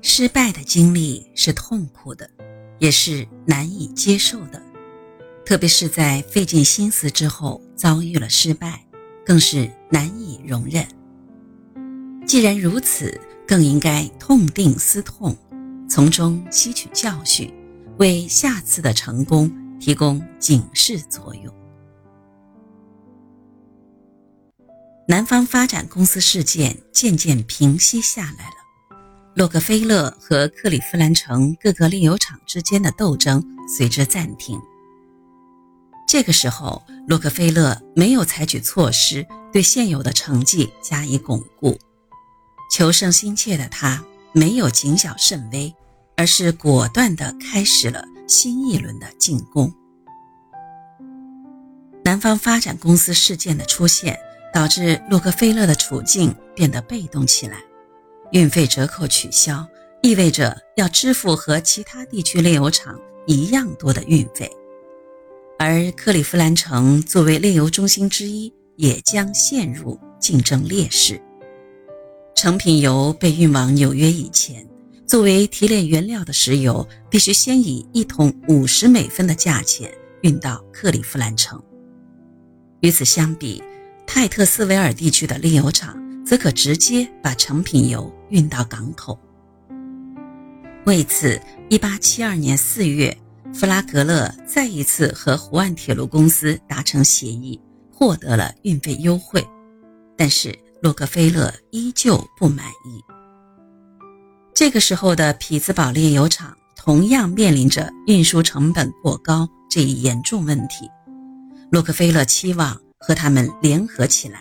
失败的经历是痛苦的，也是难以接受的，特别是在费尽心思之后遭遇了失败，更是难以容忍。既然如此，更应该痛定思痛，从中吸取教训，为下次的成功提供警示作用。南方发展公司事件渐渐平息下来了。洛克菲勒和克利夫兰城各个炼油厂之间的斗争随之暂停。这个时候，洛克菲勒没有采取措施对现有的成绩加以巩固，求胜心切的他没有谨小慎微，而是果断地开始了新一轮的进攻。南方发展公司事件的出现，导致洛克菲勒的处境变得被动起来。运费折扣取消，意味着要支付和其他地区炼油厂一样多的运费，而克利夫兰城作为炼油中心之一，也将陷入竞争劣势。成品油被运往纽约以前，作为提炼原料的石油必须先以一桶五十美分的价钱运到克利夫兰城。与此相比，泰特斯维尔地区的炼油厂。则可直接把成品油运到港口。为此，1872年4月，弗拉格勒再一次和湖岸铁路公司达成协议，获得了运费优惠。但是，洛克菲勒依旧不满意。这个时候的匹兹堡炼油厂同样面临着运输成本过高这一严重问题。洛克菲勒期望和他们联合起来。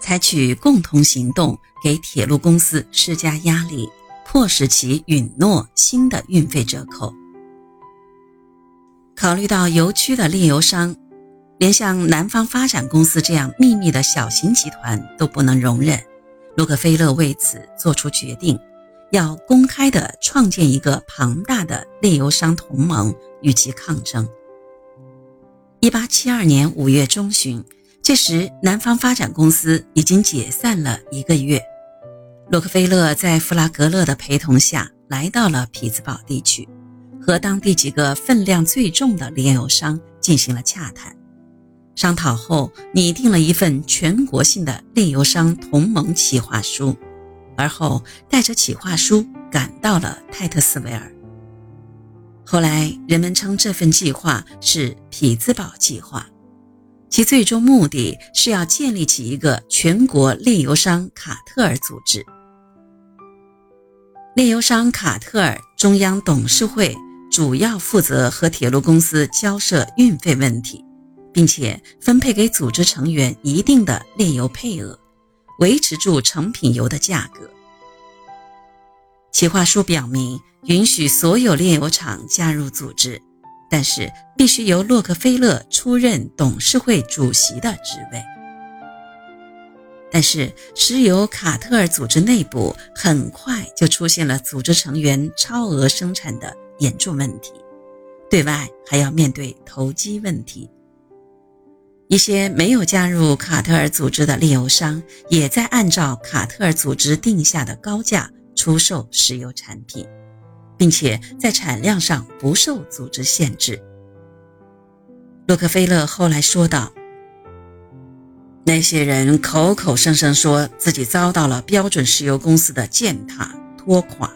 采取共同行动，给铁路公司施加压力，迫使其允诺新的运费折扣。考虑到油区的炼油商，连像南方发展公司这样秘密的小型集团都不能容忍，洛克菲勒为此做出决定，要公开地创建一个庞大的炼油商同盟与其抗争。一八七二年五月中旬。这时，南方发展公司已经解散了一个月。洛克菲勒在弗拉格勒的陪同下来到了匹兹堡地区，和当地几个分量最重的炼油商进行了洽谈。商讨后，拟定了一份全国性的炼油商同盟企划书，而后带着企划书赶到了泰特斯维尔。后来，人们称这份计划是匹兹堡计划。其最终目的是要建立起一个全国炼油商卡特尔组织。炼油商卡特尔中央董事会主要负责和铁路公司交涉运费问题，并且分配给组织成员一定的炼油配额，维持住成品油的价格。企划书表明，允许所有炼油厂加入组织。但是必须由洛克菲勒出任董事会主席的职位。但是石油卡特尔组织内部很快就出现了组织成员超额生产的严重问题，对外还要面对投机问题。一些没有加入卡特尔组织的炼油商也在按照卡特尔组织定下的高价出售石油产品。并且在产量上不受组织限制。洛克菲勒后来说道：“那些人口口声声说自己遭到了标准石油公司的践踏拖垮，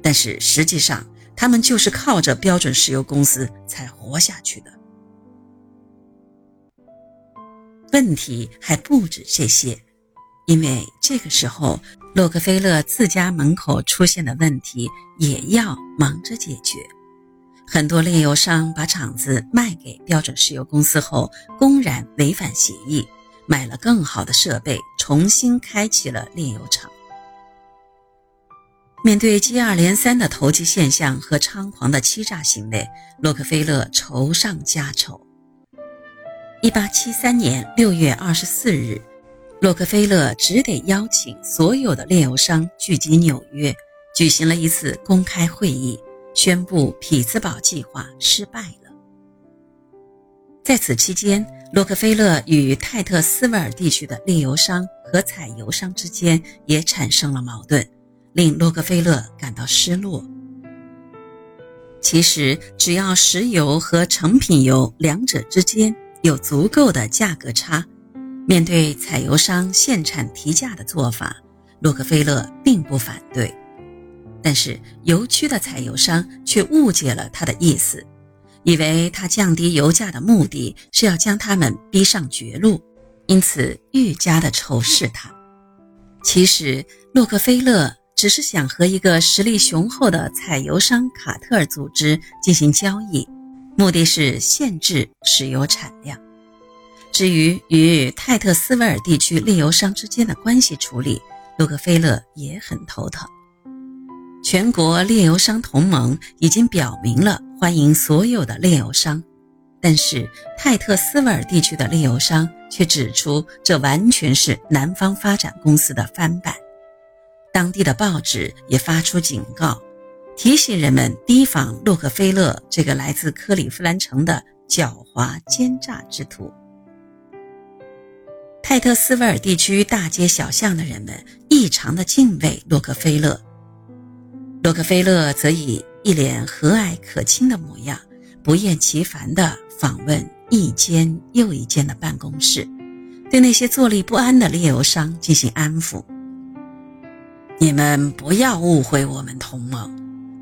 但是实际上他们就是靠着标准石油公司才活下去的。问题还不止这些，因为这个时候。”洛克菲勒自家门口出现的问题也要忙着解决。很多炼油商把厂子卖给标准石油公司后，公然违反协议，买了更好的设备，重新开启了炼油厂。面对接二连三的投机现象和猖狂的欺诈行为，洛克菲勒愁上加愁。一八七三年六月二十四日。洛克菲勒只得邀请所有的炼油商聚集纽约，举行了一次公开会议，宣布匹兹堡计划失败了。在此期间，洛克菲勒与泰特斯维尔地区的炼油商和采油商之间也产生了矛盾，令洛克菲勒感到失落。其实，只要石油和成品油两者之间有足够的价格差，面对采油商限产提价的做法，洛克菲勒并不反对。但是，油区的采油商却误解了他的意思，以为他降低油价的目的是要将他们逼上绝路，因此愈加的仇视他。其实，洛克菲勒。只是想和一个实力雄厚的采油商卡特尔组织进行交易，目的是限制石油产量。至于与泰特斯维尔地区炼油商之间的关系处理，洛克菲勒也很头疼。全国炼油商同盟已经表明了欢迎所有的炼油商，但是泰特斯维尔地区的炼油商却指出，这完全是南方发展公司的翻版。当地的报纸也发出警告，提醒人们提防洛克菲勒这个来自克利夫兰城的狡猾奸诈之徒。泰特斯维尔地区大街小巷的人们异常的敬畏洛克菲勒，洛克菲勒则以一脸和蔼可亲的模样，不厌其烦地访问一间又一间的办公室，对那些坐立不安的炼油商进行安抚。你们不要误会我们同盟，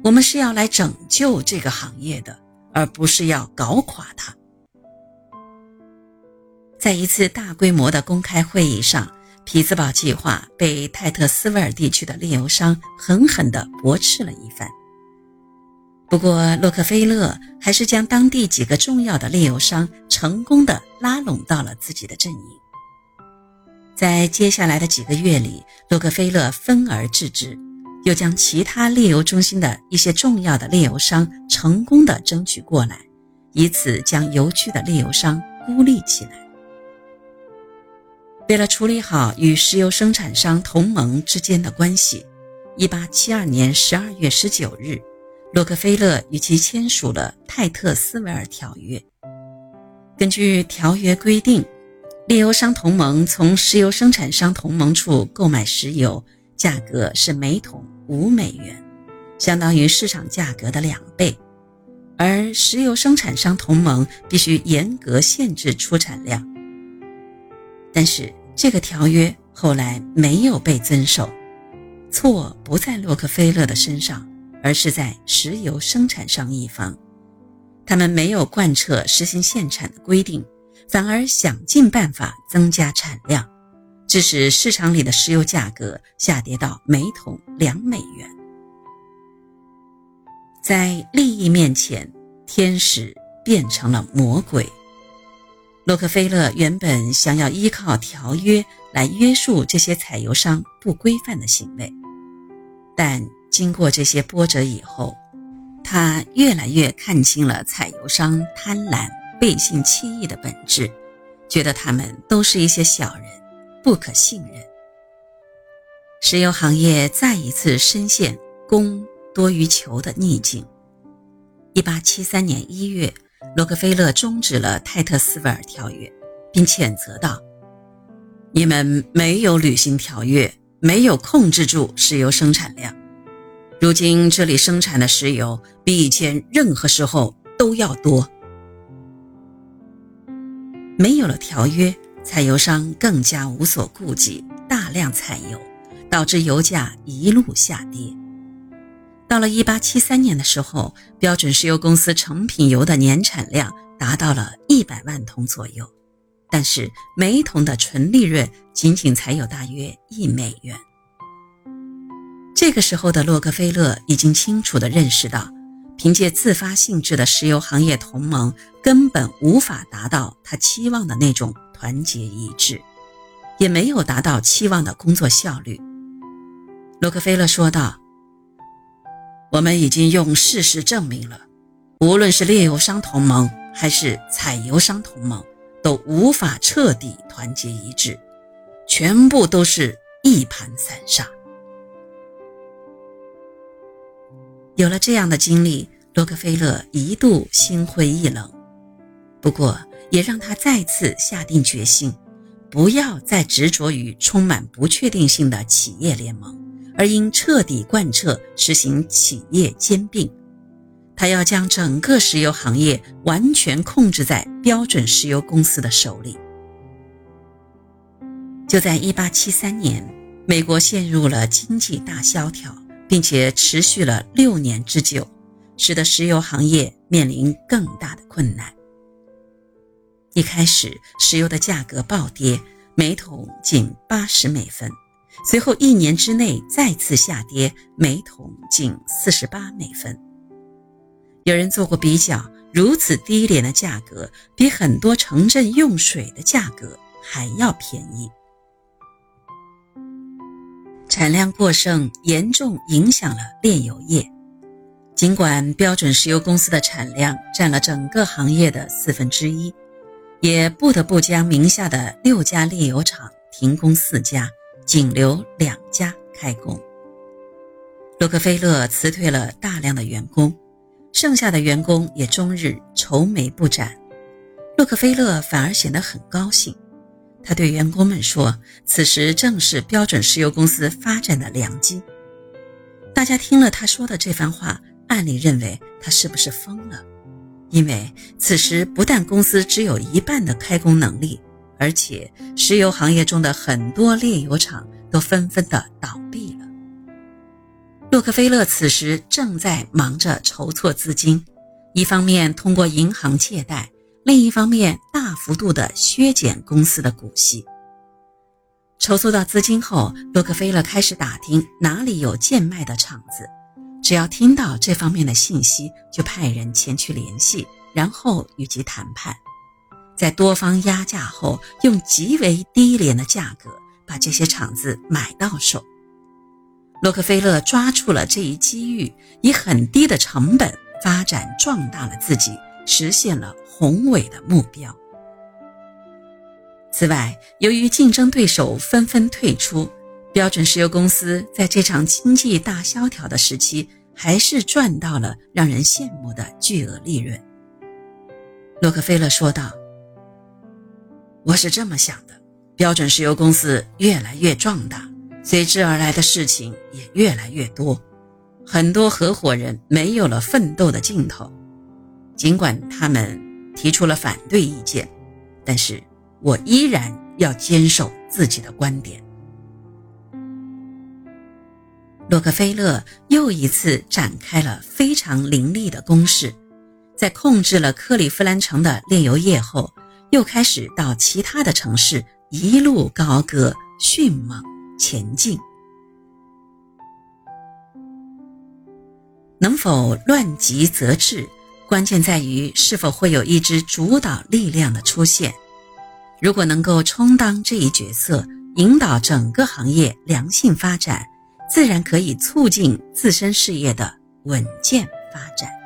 我们是要来拯救这个行业的，而不是要搞垮它。在一次大规模的公开会议上，匹兹堡计划被泰特斯维尔地区的炼油商狠狠地驳斥了一番。不过，洛克菲勒还是将当地几个重要的炼油商成功地拉拢到了自己的阵营。在接下来的几个月里，洛克菲勒分而治之，又将其他炼油中心的一些重要的炼油商成功的争取过来，以此将油区的炼油商孤立起来。为了处理好与石油生产商同盟之间的关系，1872年12月19日，洛克菲勒与其签署了泰特斯维尔条约。根据条约规定。炼油商同盟从石油生产商同盟处购买石油，价格是每桶五美元，相当于市场价格的两倍。而石油生产商同盟必须严格限制出产量。但是这个条约后来没有被遵守，错不在洛克菲勒的身上，而是在石油生产商一方，他们没有贯彻实行限产的规定。反而想尽办法增加产量，致使市场里的石油价格下跌到每桶两美元。在利益面前，天使变成了魔鬼。洛克菲勒原本想要依靠条约来约束这些采油商不规范的行为，但经过这些波折以后，他越来越看清了采油商贪婪。背信弃义的本质，觉得他们都是一些小人，不可信任。石油行业再一次深陷供多于求的逆境。一八七三年一月，洛克菲勒终止了泰特斯维尔条约，并谴责道：“你们没有履行条约，没有控制住石油生产量。如今这里生产的石油比以前任何时候都要多。”没有了条约，采油商更加无所顾忌，大量采油，导致油价一路下跌。到了1873年的时候，标准石油公司成品油的年产量达到了一百万桶左右，但是每桶的纯利润仅仅才有大约一美元。这个时候的洛克菲勒已经清楚地认识到。凭借自发性质的石油行业同盟，根本无法达到他期望的那种团结一致，也没有达到期望的工作效率。洛克菲勒说道：“我们已经用事实证明了，无论是炼油商同盟还是采油商同盟，都无法彻底团结一致，全部都是一盘散沙。”有了这样的经历，洛克菲勒一度心灰意冷。不过，也让他再次下定决心，不要再执着于充满不确定性的企业联盟，而应彻底贯彻实行企业兼并。他要将整个石油行业完全控制在标准石油公司的手里。就在1873年，美国陷入了经济大萧条，并且持续了六年之久，使得石油行业面临更大的困难。一开始，石油的价格暴跌，每桶仅八十美分，随后一年之内再次下跌，每桶仅四十八美分。有人做过比较，如此低廉的价格，比很多城镇用水的价格还要便宜。产量过剩严重影响了炼油业，尽管标准石油公司的产量占了整个行业的四分之一，也不得不将名下的六家炼油厂停工四家，仅留两家开工。洛克菲勒辞退了大量的员工。剩下的员工也终日愁眉不展，洛克菲勒反而显得很高兴。他对员工们说：“此时正是标准石油公司发展的良机。”大家听了他说的这番话，暗里认为他是不是疯了？因为此时不但公司只有一半的开工能力，而且石油行业中的很多炼油厂都纷纷的倒闭了。洛克菲勒此时正在忙着筹措资金，一方面通过银行借贷，另一方面大幅度的削减公司的股息。筹措到资金后，洛克菲勒开始打听哪里有贱卖的厂子，只要听到这方面的信息，就派人前去联系，然后与其谈判，在多方压价后，用极为低廉的价格把这些厂子买到手。洛克菲勒抓住了这一机遇，以很低的成本发展壮大了自己，实现了宏伟的目标。此外，由于竞争对手纷纷退出，标准石油公司在这场经济大萧条的时期，还是赚到了让人羡慕的巨额利润。洛克菲勒说道：“我是这么想的，标准石油公司越来越壮大。”随之而来的事情也越来越多，很多合伙人没有了奋斗的劲头。尽管他们提出了反对意见，但是我依然要坚守自己的观点。洛克菲勒又一次展开了非常凌厉的攻势，在控制了克利夫兰城的炼油业后，又开始到其他的城市一路高歌迅猛。前进能否乱极则治，关键在于是否会有一支主导力量的出现。如果能够充当这一角色，引导整个行业良性发展，自然可以促进自身事业的稳健发展。